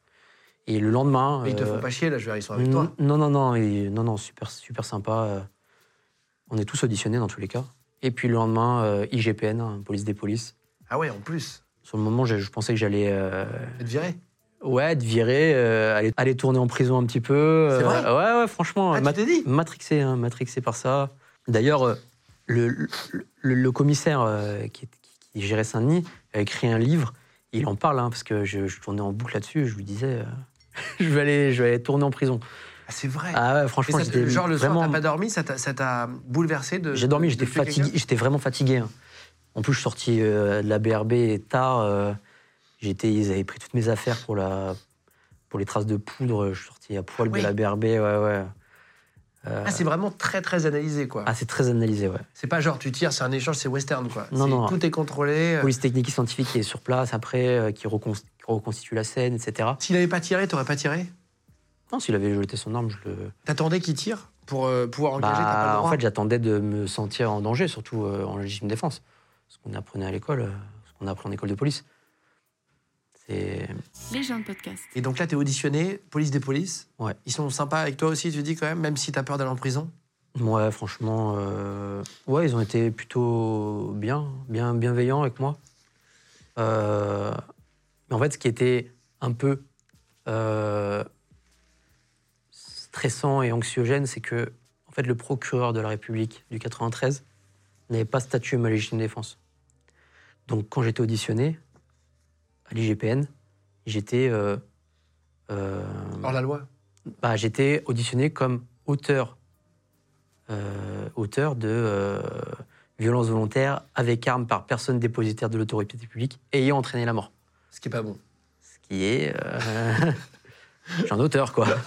Et le lendemain. Mais Ils te euh, font pas chier, là, je ils sont avec toi. non, non, non, et- non, non, super, super sympa. On est tous auditionnés dans tous les cas. Et puis le lendemain, IGPN, hein, police des polices. Ah ouais, en plus. Sur le moment, je, je pensais que j'allais euh, Être viré ouais, être viré, euh, aller, aller tourner en prison un petit peu. euh, vrai Ouais, ouais, franchement, Ah, mat- dit matrixé, hein, matrixé par ça. D'ailleurs, euh, le, le, le- le commissaire euh, qui, gérait Saint-Denis a écrit un livre. Il en parle, hein, parce que je, je tournais en boucle là-dessus. Je lui disais, (laughs) je, vais aller, je vais aller tourner en prison. Ah, c'est vrai. Ah ouais, franchement, ça, genre, le soir, vraiment... t'as pas dormi, ça t'a- bouleversé de. J'ai dormi, de j'étais fatigué, j'étais vraiment fatigué. hein. En plus, je suis sorti euh, de la BRB tard. euh, j'étais, ils avaient pris toutes mes affaires pour la, pour les traces de poudre. Je suis sorti à poil oui. de la BRB, ouais, ouais. Euh, Ah, c'est vraiment très, très analysé, quoi. ah, c'est très analysé, ouais. C'est pas genre tu tires, c'est un échange, c'est western, quoi. Non, non. Tout est contrôlé. euh. Police technique et scientifique qui est sur place après, euh, qui, recon- qui reconstitue la scène, etc. S'il avait pas tiré, t'aurais pas tiré? Non, s'il avait jeté son arme, je le. T'attendais qu'il tire pour euh, pouvoir engager, pas le Bah, droit en fait, j'attendais de me sentir en danger, surtout en légitime défense. Ce qu'on apprenait à l'école, ce qu'on apprend en école de police. Les gens de podcast. Et donc là, t'es auditionné, police des polices. Ouais. Ils sont sympas avec toi aussi, tu dis quand même, même si t'as peur d'aller en prison Ouais, franchement, euh, ouais, ils ont été plutôt bien, bien bienveillants avec moi. Euh, mais en fait, ce qui était un peu euh, stressant et anxiogène, c'est que en fait, le procureur de la République du 93 n'avait pas statué ma légitime défense. Donc, quand j'étais auditionné à l'IGPN, j'étais euh, euh, Hors la loi bah, j'étais auditionné comme auteur, euh, auteur de euh, violence volontaire avec arme par personne dépositaire de l'autorité publique ayant entraîné la mort. Ce qui est pas bon. Ce qui est. (laughs) Je suis un auteur, quoi. (laughs)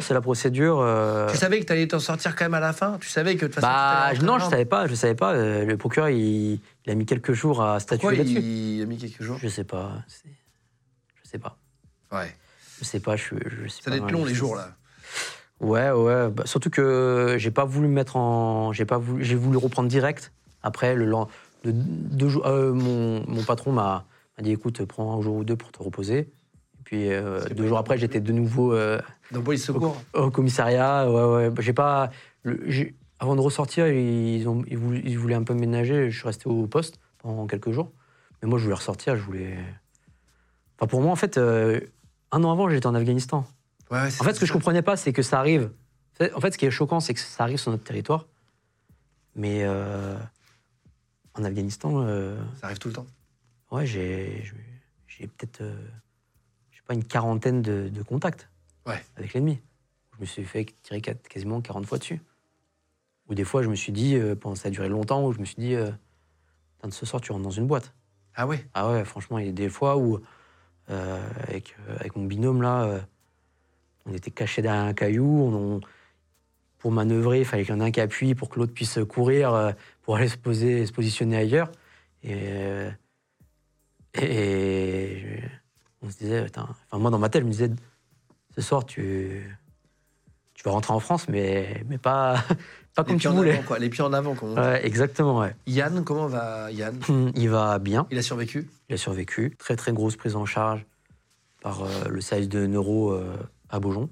C'est la procédure. euh, Tu savais que tu allais t'en sortir quand même à la fin? Tu savais que de toute façon. Bah, tu non, je savais pas. Je savais pas. euh, Le procureur, il, il a mis quelques jours à statuer là-dessus. il a mis quelques jours? Je sais pas. Je sais pas. Ouais. Je sais pas. Je, je sais Ça doit être long les jours là. Ouais, ouais. bah, surtout que j'ai pas voulu me mettre en. J'ai pas voulu. J'ai voulu reprendre direct. Après, le lend- de- deux jours, euh, mon, mon patron m'a dit écoute, prends un jour ou deux pour te reposer. Puis euh, deux jours après, j'étais de nouveau euh, Dans police secours. au commissariat. Ouais, ouais. J'ai pas. le- j'ai- avant de ressortir, ils, ont, ils, voulaient, ils voulaient un peu ménager. Je suis resté au poste pendant quelques jours. Mais moi, je voulais ressortir. Je voulais. Enfin, pour moi, en fait, euh, un an avant, j'étais en Afghanistan. Ouais, En fait, ce que je comprenais pas, c'est que ça arrive. En fait, ce qui est choquant, c'est que ça arrive sur notre territoire. Mais euh, en Afghanistan, euh, Ça arrive tout le temps. ouais, j'ai j'ai- j'ai peut-être, pas, une quarantaine de, de contacts Ouais. avec l'ennemi. Je me suis fait tirer quasiment 40 fois dessus. Ou des fois, je me suis dit, euh, pendant ça a duré longtemps, où je me suis dit, euh, de ce soir, tu rentres dans une boîte. Ah ouais? Ah ouais, franchement, il y a des fois où, euh, avec, avec mon binôme, là, on était cachés derrière un caillou. On, on- pour manœuvrer, il fallait qu'il y en ait un qui appuie pour que l'autre puisse courir, pour aller se, poser, se positionner ailleurs. Et, on se disait, putain, enfin, moi, dans ma tête, je me disais, ce soir, tu, tu vas rentrer en France, mais, mais pas, (laughs) pas Les comme pieds tu en voulais. avant, quoi. Les pieds en avant, comme on dit. Ouais, exactement, ouais. Yann, comment va Yann? Il va bien. Il a survécu? Il a survécu. Très très grosse prise en charge par euh, le service de neuro euh, à Beaujon,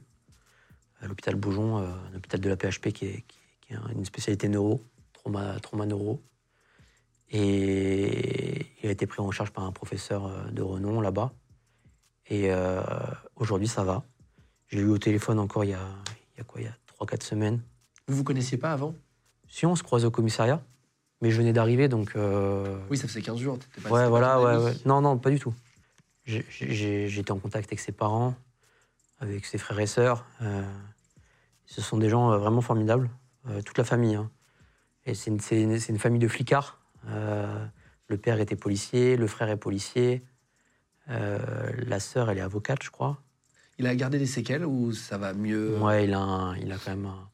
à l'hôpital Beaujon, euh, un hôpital de la PHP qui est, qui, qui est une spécialité neuro, trauma, trauma neuro. Et il a été pris en charge par un professeur euh, de renom là-bas. Et euh, aujourd'hui, ça va. J'ai eu au téléphone encore il y a, il y a quoi, il y a 3-4 semaines. Vous vous connaissiez pas avant? Si on se croisait au commissariat, mais je venais d'arriver, donc... euh, Oui, ça faisait 15 jours. pas- Ouais, voilà, pas ouais. Non, non, pas du tout. J'étais en contact avec ses parents, avec ses frères et sœurs. euh, ce sont des gens vraiment formidables, euh, toute la famille. hein. Et c'est une, une- une famille de flicards. Le père était policier, le frère est policier, la sœur, elle est avocate, je crois. Il a gardé des séquelles ou ça va mieux? Ouais, il a, un- il a quand même un-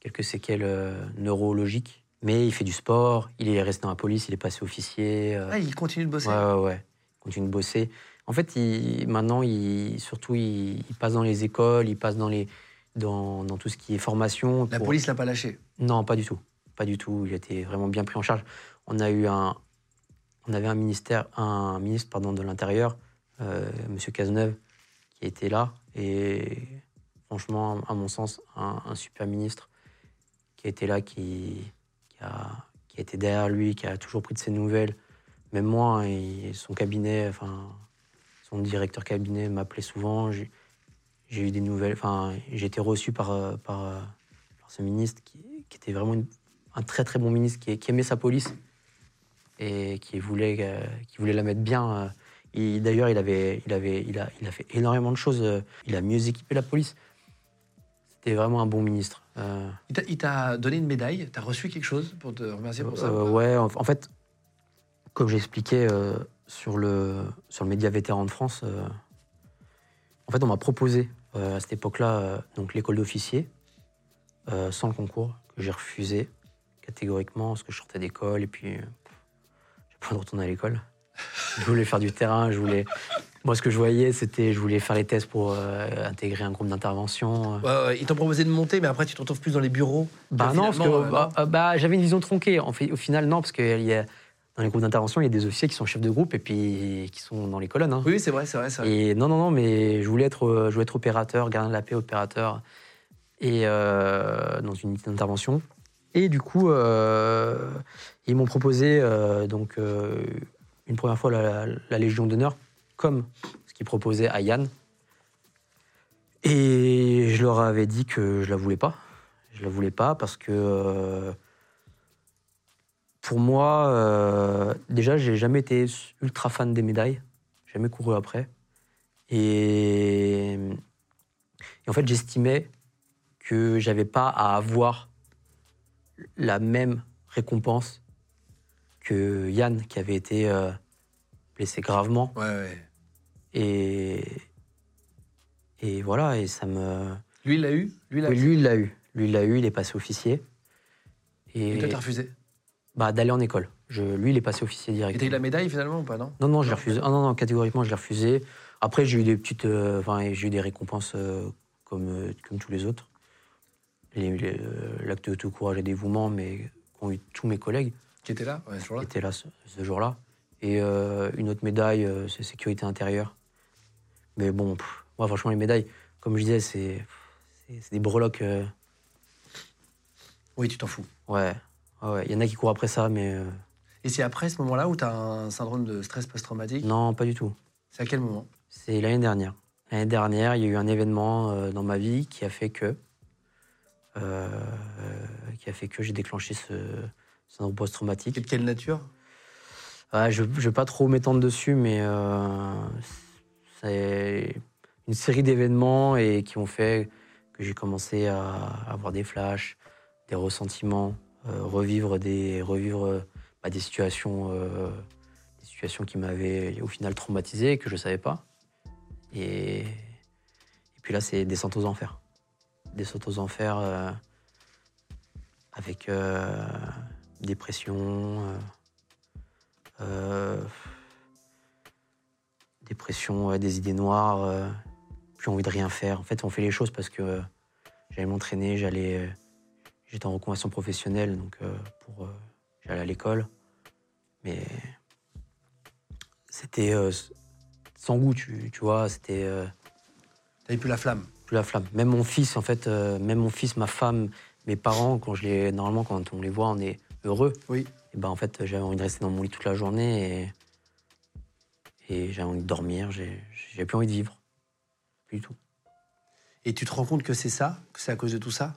quelques séquelles euh, neurologiques. Mais il fait du sport, il est resté dans la police, il est passé officier. euh, Ah, il continue de bosser? Ouais, ouais, ouais. Il continue de bosser. En fait, il- maintenant, il, surtout, il, il passe dans les écoles, il passe dans, les, dans, dans tout ce qui est formation. La pour- police l'a pas lâché? Non, pas du tout. Pas du tout. Il a été vraiment bien pris en charge. On a eu un, on avait un ministère, un ministre pardon de l'intérieur, euh, Monsieur Cazeneuve, qui était là et franchement, à mon sens, un, super ministre qui été là, qui, qui a, qui été derrière lui, qui a toujours pris de ses nouvelles. Même moi, hein, et son cabinet, enfin, son directeur cabinet m'appelait souvent. J'ai eu des nouvelles. Enfin, j'ai été reçu par, euh, par, euh, ce ministre qui, était vraiment un très très bon ministre qui, aimait sa police et qui voulait, euh, qui voulait la mettre bien. Et D'ailleurs, il, avait, il, avait, il, a, il a fait énormément de choses. euh, Il a mieux équipé la police. C'était vraiment un bon ministre. Euh, Il t'a- donné une médaille T'as reçu quelque chose pour te remercier pour ça euh, ouais, en, en fait, comme j'expliquais euh, sur, le, sur le média vétéran de France, en fait, on m'a proposé à cette époque-là donc l'école d'officier sans le concours que j'ai refusé catégoriquement parce que je sortais d'école et puis j'ai pas envie de retourner à l'école. Je voulais faire du terrain, je voulais. Moi, ce que je voyais, c'était je voulais faire les tests pour euh, intégrer un groupe d'intervention. Ouais, ouais, Ils t'ont proposé de monter, mais après tu te retrouves plus dans les bureaux. Bah non, parce que euh, bah, euh, bah, j'avais une vision tronquée. En fait, au final, non, parce que y a, dans les groupes d'intervention, il y a des officiers qui sont chefs de groupe et puis qui sont dans les colonnes. hein. Oui, c'est vrai, c'est vrai, vrai. Et non, non, non, mais je voulais être, euh, je voulais être opérateur, gardien de la paix, opérateur. et euh, dans une unité d'intervention. Et du coup, ils m'ont proposé donc une première fois la, la Légion d'honneur, comme ce qu'ils proposaient à Yann. Et je leur avais dit que je la voulais pas. Je la voulais pas parce que euh, pour moi, euh, déjà, j'ai jamais été ultra fan des médailles. Jamais couru après. Et en fait, j'estimais que j'avais pas à avoir la même récompense que Yann, qui avait été euh, blessé gravement. Ouais, ouais. Et, et voilà, et ça me. Lui, il l'a eu? Lui, il l'a Oui, lui, il l'a eu. Lui, il l'a eu, il est passé officier. Et, Et toi, t'as refusé? Bah, d'aller en école. Je, lui, il est passé officier Et direct. t'as eu la médaille finalement ou pas, non? Non, non, je l'ai refusé. Ah non, non, catégoriquement, je l'ai refusé. Après, j'ai eu des petites. euh, Enfin, j'ai eu des récompenses euh, comme, comme tous les autres. L'acte de tout courage et dévouement, mais qu'ont eu tous mes collègues Qui était là Ouais, ce jour-là. qui étaient là ce, ce jour-là. Et euh, une autre médaille, euh, c'est sécurité intérieure. Mais bon, pff, moi, franchement, les médailles, comme je disais, c'est des breloques. euh, Oui, tu t'en fous. ouais, ouais, ouais. Il y en a qui courent après ça, mais euh, Et c'est après ce moment-là où t'as un syndrome de stress post-traumatique? Non, pas du tout. C'est à quel moment? C'est l'année dernière. L'année dernière, il y a eu un événement euh, dans ma vie qui a fait que, euh, qui a fait que j'ai déclenché ce syndrome post-traumatique. Et de quelle nature? Ouais, je ne vais pas trop m'étendre dessus, mais euh, c'est une série d'événements et qui ont fait que j'ai commencé à avoir des flashs, des ressentiments, euh, revivre des revivre bah, des situations, euh, des situations qui m'avaient au final traumatisé et que je savais pas. Et, et puis là, c'est descente aux enfers, descente aux enfers avec dépression. euh, euh, dépression, ouais, des idées noires, euh, plus envie de rien faire. En fait, on fait les choses parce que j'allais m'entraîner, j'allais, j'étais en reconversion professionnelle, donc pour, j'allais à l'école, mais c'était sans goût, tu, tu vois, c'était euh, T'avais plus la flamme. plus la flamme. Même mon fils, en fait, euh, même mon fils, ma femme, mes parents, quand je les, normalement, quand on les voit, on est heureux. Oui. Et ben en fait, j'avais envie de rester dans mon lit toute la journée et, et j'avais envie de dormir. J'ai plus envie de vivre. Plus du tout. Et tu te rends compte que c'est ça Que c'est à cause de tout ça?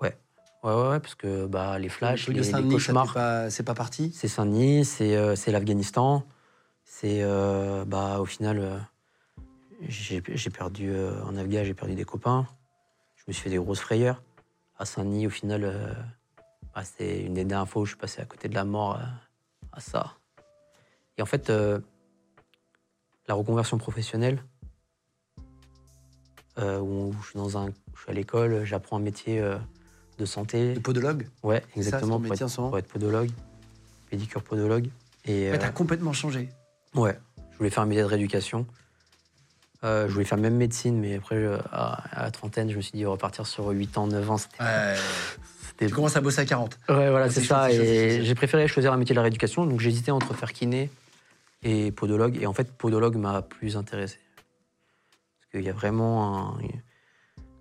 Ouais, ouais, ouais, ouais, parce que bah, les flashs, Le les, les cauchemars, c'est pas parti? C'est Saint-Denis, c'est euh, l'Afghanistan. C'est euh, bah, au final, euh, j'ai perdu en Afghan, j'ai perdu des copains. Je me suis fait des grosses frayeurs. À Saint-Denis, au final, bah, c'était une des dernières fois où je suis passé à côté de la mort euh, à ça. Et en fait, euh, la reconversion professionnelle, euh, où je suis, dans un, je suis à l'école, j'apprends un métier de santé. De podologue? Ouais, C'est ça, exactement. ton pour, métier être, pour être podologue, pédicure podologue. Et, Ouais, T'as complètement changé. Ouais, je voulais faire un métier de rééducation. Euh, je voulais faire même médecine, mais après, à, à la trentaine, je me suis dit repartir sur 8 ans, 9 ans, c'était. Ouais. Tu commences à bosser à 40. Ouais, voilà, C'est ça. Et j'ai préféré choisir un métier de la rééducation, donc j'hésitais entre faire kiné et podologue. Et en fait, podologue m'a plus intéressé. Parce qu'il y a vraiment un-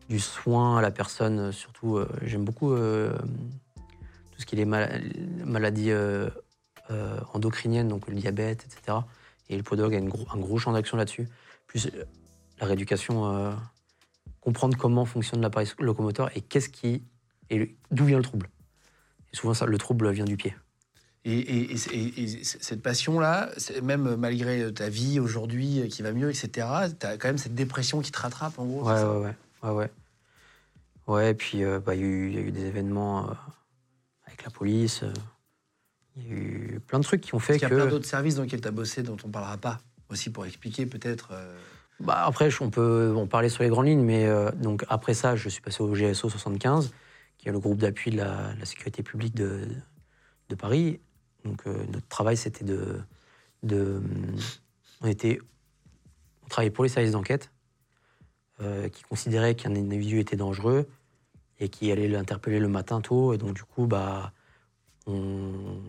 du soin à la personne, surtout, euh, j'aime beaucoup euh, tout ce qui est mal- maladies euh, euh, endocriniennes, donc le diabète, etc. Et le podologue a une gros- un gros champ d'action là-dessus. Plus la rééducation, comprendre comment fonctionne l'appareil locomoteur et qu'est-ce qui. Et d'où vient le trouble? Et souvent, ça, le trouble vient du pied. Et, cette passion-là, même malgré ta vie aujourd'hui euh, qui va mieux, etc., t'as quand même cette dépression qui te rattrape, en gros. Ouais, ouais, ouais, ouais, ouais. Ouais, et puis euh, bah, il y, a eu- il y a eu des événements euh, avec la police. euh, Il y a eu plein de trucs qui ont fait Parce qu'il y a plein que. d'autres services dans lesquels tu as bossé dont on parlera pas. Aussi pour expliquer peut-être. euh, Bah, après, on peut en parler sur les grandes lignes, mais euh, donc après ça, je suis passé au GSO 75, qui est le groupe d'appui de la, sécurité publique de, Paris. Donc euh, notre travail, c'était de, on était, on travaillait pour les services d'enquête, euh, qui considéraient qu'un individu était dangereux et qui allait l'interpeller le matin tôt. Et donc du coup, bah, on,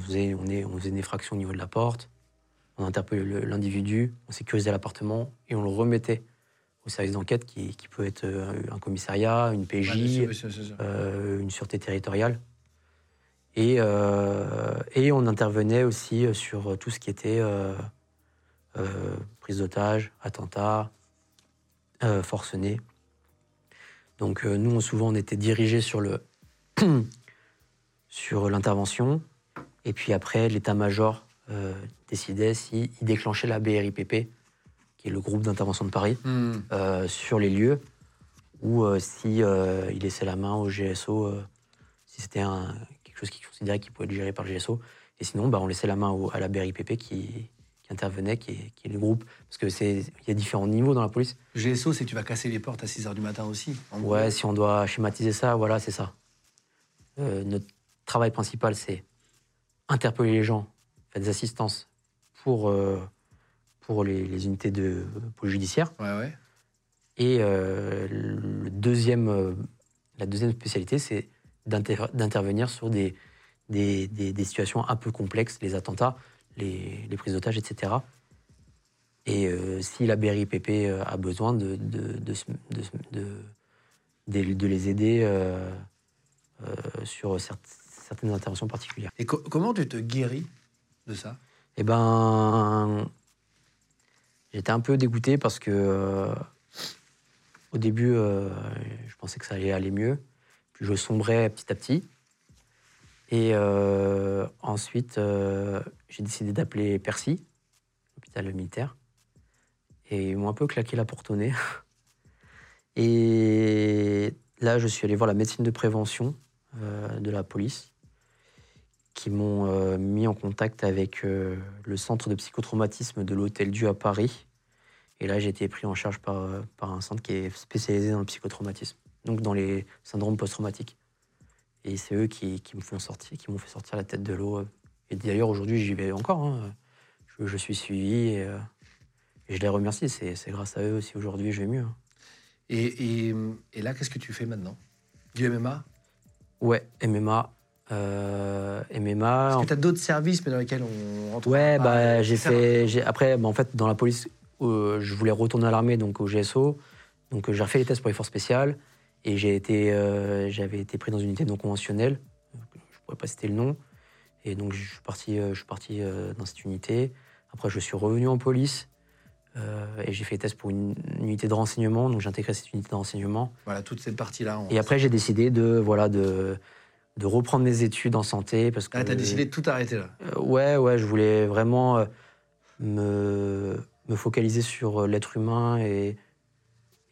faisait, on, est, on faisait une effraction au niveau de la porte on interpellait l'individu, on sécurisait l'appartement et on le remettait au service d'enquête qui, qui peut être euh, un commissariat, une PJ, Ouais, euh, une sûreté territoriale. Et, euh, et on intervenait aussi sur tout ce qui était euh, prise d'otage, attentat, euh, forcené. Donc nous, on- souvent, on était dirigés sur le (clears throat) sur l'intervention. Et puis après, l'état-major décidait s'il déclenchait la BRIPP, qui est le groupe d'intervention de Paris, Hmm. euh, sur les lieux, ou euh, si euh, il laissait la main au GSO, euh, si c'était quelque chose qu'il considérait qu'il pouvait être géré par le GSO. Et sinon, bah, on laissait la main au- à la BRIPP qui, qui intervenait, qui est, qui est le groupe. Parce que c'est il y a différents niveaux dans la police. GSO, c'est que tu vas casser les portes à 6h du matin aussi. Ouais, si on doit schématiser ça, voilà, c'est ça. Notre travail principal, c'est interpeller les gens, faire des assistances pour, pour les, les unités de police judiciaire. Ouais, ouais. Et euh, le deuxième, euh, la deuxième spécialité, c'est d'inter- d'intervenir sur des, des, des- des situations un peu complexes, les attentats, les, les prises d'otages, etc. Et euh, si la BRIPP a besoin de, les aider euh, euh, sur cer- certaines interventions particulières. Et co- comment tu te guéris de ça? Eh ben, j'étais un peu dégoûté parce que euh, au début, euh, je pensais que ça allait aller mieux. Puis je sombrais petit à petit. Et euh, ensuite, j'ai décidé d'appeler Percy, l'hôpital militaire. Et ils m'ont un peu claqué la porte au nez. (laughs) Et là, je suis allé voir la médecine de prévention de la police qui m'ont euh, mis en contact avec euh, le centre de psychotraumatisme de l'Hôtel Dieu à Paris. Et là, j'ai été pris en charge par, euh, par un centre qui est spécialisé dans le psychotraumatisme, donc dans les syndromes post-traumatiques. Et c'est eux qui, qui me font sortir, qui m'ont fait sortir la tête de l'eau. Et d'ailleurs, aujourd'hui, j'y vais encore. hein. Je, je suis suivi et, euh, et je les remercie. C'est c'est grâce à eux aussi aujourd'hui, je vais mieux. hein. et, et, et là, qu'est-ce que tu fais maintenant? Du MMA Ouais, MMA. Euh, MMA. En que tu as d'autres services mais dans lesquels on rentre Ouais, pas, bah, j'ai fait. j'ai- Après, bah, en fait, dans la police, euh, je voulais retourner à l'armée, donc au GSO. Donc, euh, j'ai refait les tests pour les forces spéciales. Et j'ai été, euh, j'avais été pris dans une unité non conventionnelle. Je pourrais pas citer le nom. Et donc, je suis parti, je suis parti dans cette unité. Après, je suis revenu en police. euh, et j'ai fait les tests pour une, une unité de renseignement. Donc, j'ai intégré cette unité de renseignement. Voilà, toute cette partie-là. Et après, j'ai décidé de, voilà, de, de reprendre mes études en santé. Parce que Là, tu as décidé de tout arrêter là. euh, ouais, ouais, je voulais vraiment euh, me, me focaliser sur euh, l'être humain et,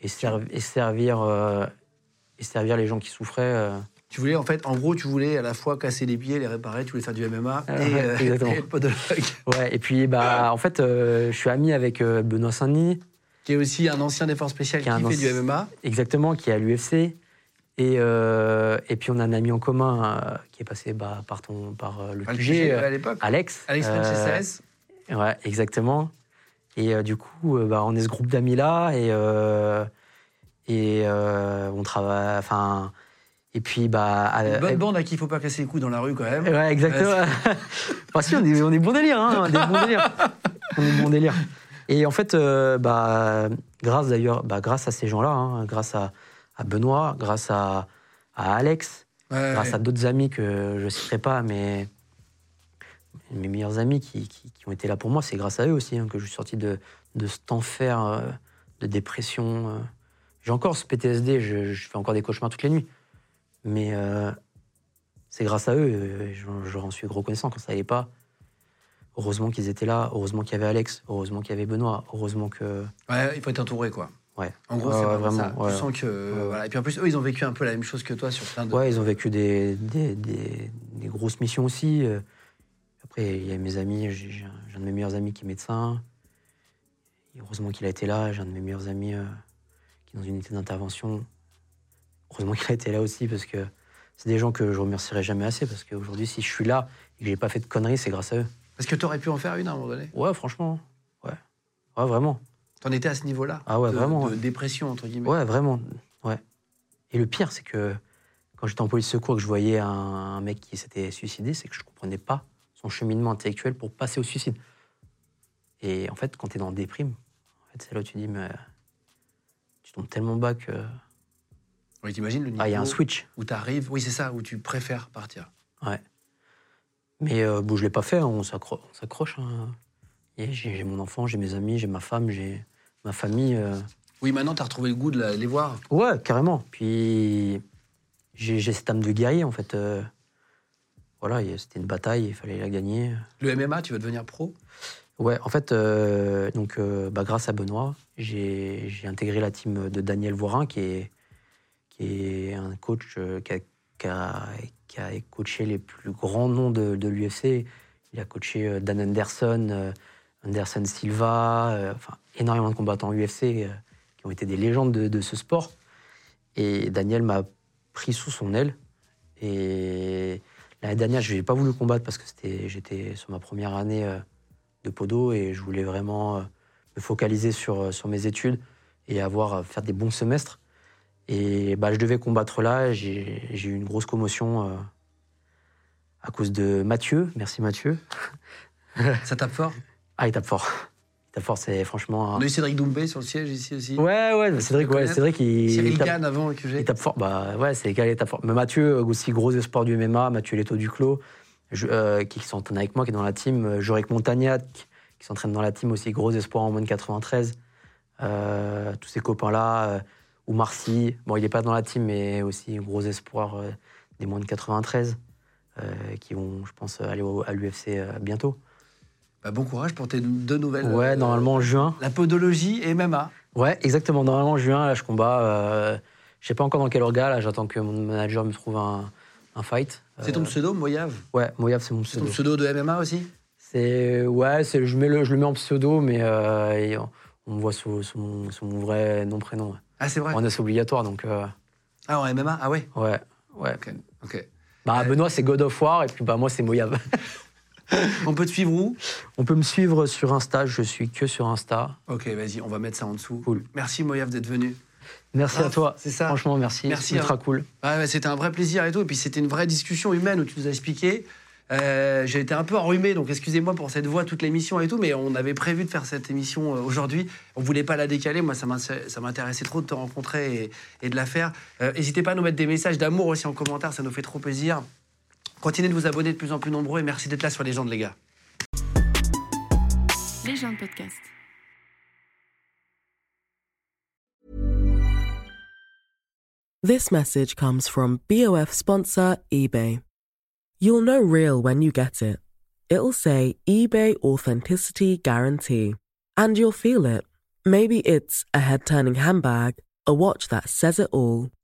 et, serv- et servir, euh, et servir les gens qui souffraient. Tu voulais, en fait, en gros, tu voulais à la fois casser les pieds, les réparer, tu voulais faire du MMA Ah, et, ouais, (laughs) exactement. et être podologue. Ouais, et puis, bah, en fait, je suis ami avec Benoît Saint-Denis, Qui est aussi un ancien des forces spéciales Qui qui, est un fait du MMA. exactement, qui est à l'UFC. Et, euh, et puis, on a un ami en commun euh, qui est passé bah, par, ton, par euh, le QG, QG, à l'époque. Alex. Alex Franceses. Ouais, exactement. Et du coup, bah, on est ce groupe d'amis-là et, euh, et on travaille. Enfin. Et puis, bah. Une bonne bande à qui il faut pas casser les couilles dans la rue quand même. Ouais, exactement. (laughs) enfin, si, on est, on est bon délire, hein. On est bon délire. On est bon délire. Et en fait, bah, grâce d'ailleurs, bah, grâce à ces gens-là, hein, grâce à, à Benoît, grâce à, à Alex, Ouais, grâce ouais. à d'autres amis que je ne citerai pas, mais mes meilleurs amis qui, qui- qui ont été là pour moi, c'est grâce à eux aussi hein, que je suis sorti de, de cet enfer euh, de dépression. euh. J'ai encore ce PTSD, je, je fais encore des cauchemars toutes les nuits. Mais euh, c'est grâce à eux, je, je leur en suis reconnaissant quand ça n'allait pas. Heureusement qu'ils étaient là, heureusement qu'il y avait Alex, heureusement qu'il y avait Benoît, heureusement que. Ouais, il faut être entouré, quoi. Ouais. En gros, c'est vraiment, ça. Tu sens que. Voilà. Et puis en plus, eux, ils ont vécu un peu la même chose que toi sur plein de. Ouais, ils ont vécu des, des, des- des grosses missions aussi. euh. Après, il y a mes amis, j'ai un de mes meilleurs amis qui est médecin. Et heureusement qu'il a été là. J'ai un de mes meilleurs amis euh, qui est dans une unité d'intervention. Heureusement qu'il a été là aussi parce que c'est des gens que je remercierai jamais assez parce qu'aujourd'hui, si je suis là et que j'ai pas fait de conneries, c'est grâce à eux. Parce que tu aurais pu en faire une à un moment donné. Ouais, franchement. Ouais. Ouais, vraiment. T'en étais à ce niveau-là. Ah ouais, de, vraiment, De ouais. dépression, entre guillemets. Ouais, vraiment. Ouais. Et le pire, c'est que quand j'étais en police secours et que je voyais un, un mec qui s'était suicidé, c'est que je comprenais pas son cheminement intellectuel pour passer au suicide. Et en fait, quand tu es dans le déprime, en fait, c'est là où tu dis, mais tu tombes tellement bas que. Oui, t'imagines le niveau Ah, il y a un switch. où tu arrives. Oui, c'est ça, où tu préfères partir. Ouais. Mais euh, bon, je l'ai pas fait, hein, on s'accro- on s'accroche. hein. J'ai mon enfant, j'ai mes amis, j'ai ma femme, j'ai ma famille. euh. Oui, maintenant, tu as retrouvé le goût de la- les voir. Ouais, carrément. Puis j'ai cette âme de guerrier, en fait. euh. Voilà, c'était une bataille, il fallait la gagner. Le MMA, tu veux devenir pro? Ouais, en fait, euh, donc, bah, grâce à Benoît, j'ai intégré la team de Daniel Voirin, qui est, qui est un coach qui, a, qui a- qui a coaché les plus grands noms de, de l'UFC. Il a coaché Dan Anderson, Anderson Silva, enfin, énormément de combattants UFC euh, qui ont été des légendes de, de ce sport. Et Daniel m'a pris sous son aile. Et l'année dernière, je n'ai pas voulu combattre parce que j'étais sur ma première année euh, de podo et je voulais vraiment euh, me focaliser sur, sur mes études et avoir faire des bons semestres. Et bah, je devais combattre là. J'ai j'ai eu une grosse commotion à cause de Mathieu. Merci Mathieu. Ça tape fort? Ah, il tape fort. Il tape fort, c'est franchement. un- On a eu Cédric Doumbé sur le siège ici aussi. Ouais, ouais, Cédric, ouais, Cédric, il, Cyril tape, Gann avant que j'ai. il tape fort. Bah ouais, c'est égal, il tape fort. Mais Mathieu, euh, aussi gros espoir du MMA, Mathieu Leto Duclos, je- euh, qui s'entraîne avec moi, qui est dans la team. euh, Jorick Montagnat, qui, s'entraîne dans la team aussi, gros espoir en moins de 93. Euh, tous ces copains-là, euh, ou Marcy, bon, il n'est pas dans la team, mais aussi gros espoir des moins de 93, euh, qui vont, je pense, aller au- à l'UFC bientôt. Bah, bon courage pour tes deux nouvelles. Ouais, euh, normalement en juin. La podologie et MMA. Ouais, exactement. Normalement, en juin, là, je combats. Euh, je sais pas encore dans quel orga. Là, j'attends que mon manager me trouve un, un fight. C'est ton Euh, pseudo, Moyav? Ouais, Moyav, c'est mon C'est ton pseudo. pseudo de MMA aussi? C'est ouais, je mets le, je le mets en pseudo, mais euh, on, me voit sous, sous mon, sous mon vrai nom prénom. ouais. Ah, c'est vrai? En c'est obligatoire, donc euh, Ah, en MMA Ah ouais? Ouais, ouais. Ok. ok. Bah. Benoît, c'est God of War, et puis bah moi, c'est Moyav. (laughs) (laughs) On peut te suivre où? On peut me suivre sur Insta. Je suis que sur Insta. Ok, vas-y, on va mettre ça en dessous. Cool. Merci Moyav d'être venu. Merci Ah, à toi. c'est ça. Franchement, merci. Merci, Ultra hein. cool. Ouais, ouais, c'était un vrai plaisir et tout. Et puis c'était une vraie discussion humaine où tu nous as expliqué. Euh, J'ai été un peu enrhumé, donc excusez-moi pour cette voix toute l'émission et tout, mais on avait prévu de faire cette émission euh, aujourd'hui. On voulait pas la décaler. Moi, ça m'intéressait trop de te rencontrer et, et de la faire. Euh, N'hésitez pas à nous mettre des messages d'amour aussi en commentaire, ça nous fait trop plaisir. Continuez de vous abonner de plus en plus nombreux et merci d'être là sur les gens de les gars. Les gens de podcast. This message comes from BOF sponsor eBay. You'll know real when you get it. It'll say eBay Authenticity Guarantee. And you'll feel it. Maybe it's a head turning handbag, a watch that says it all,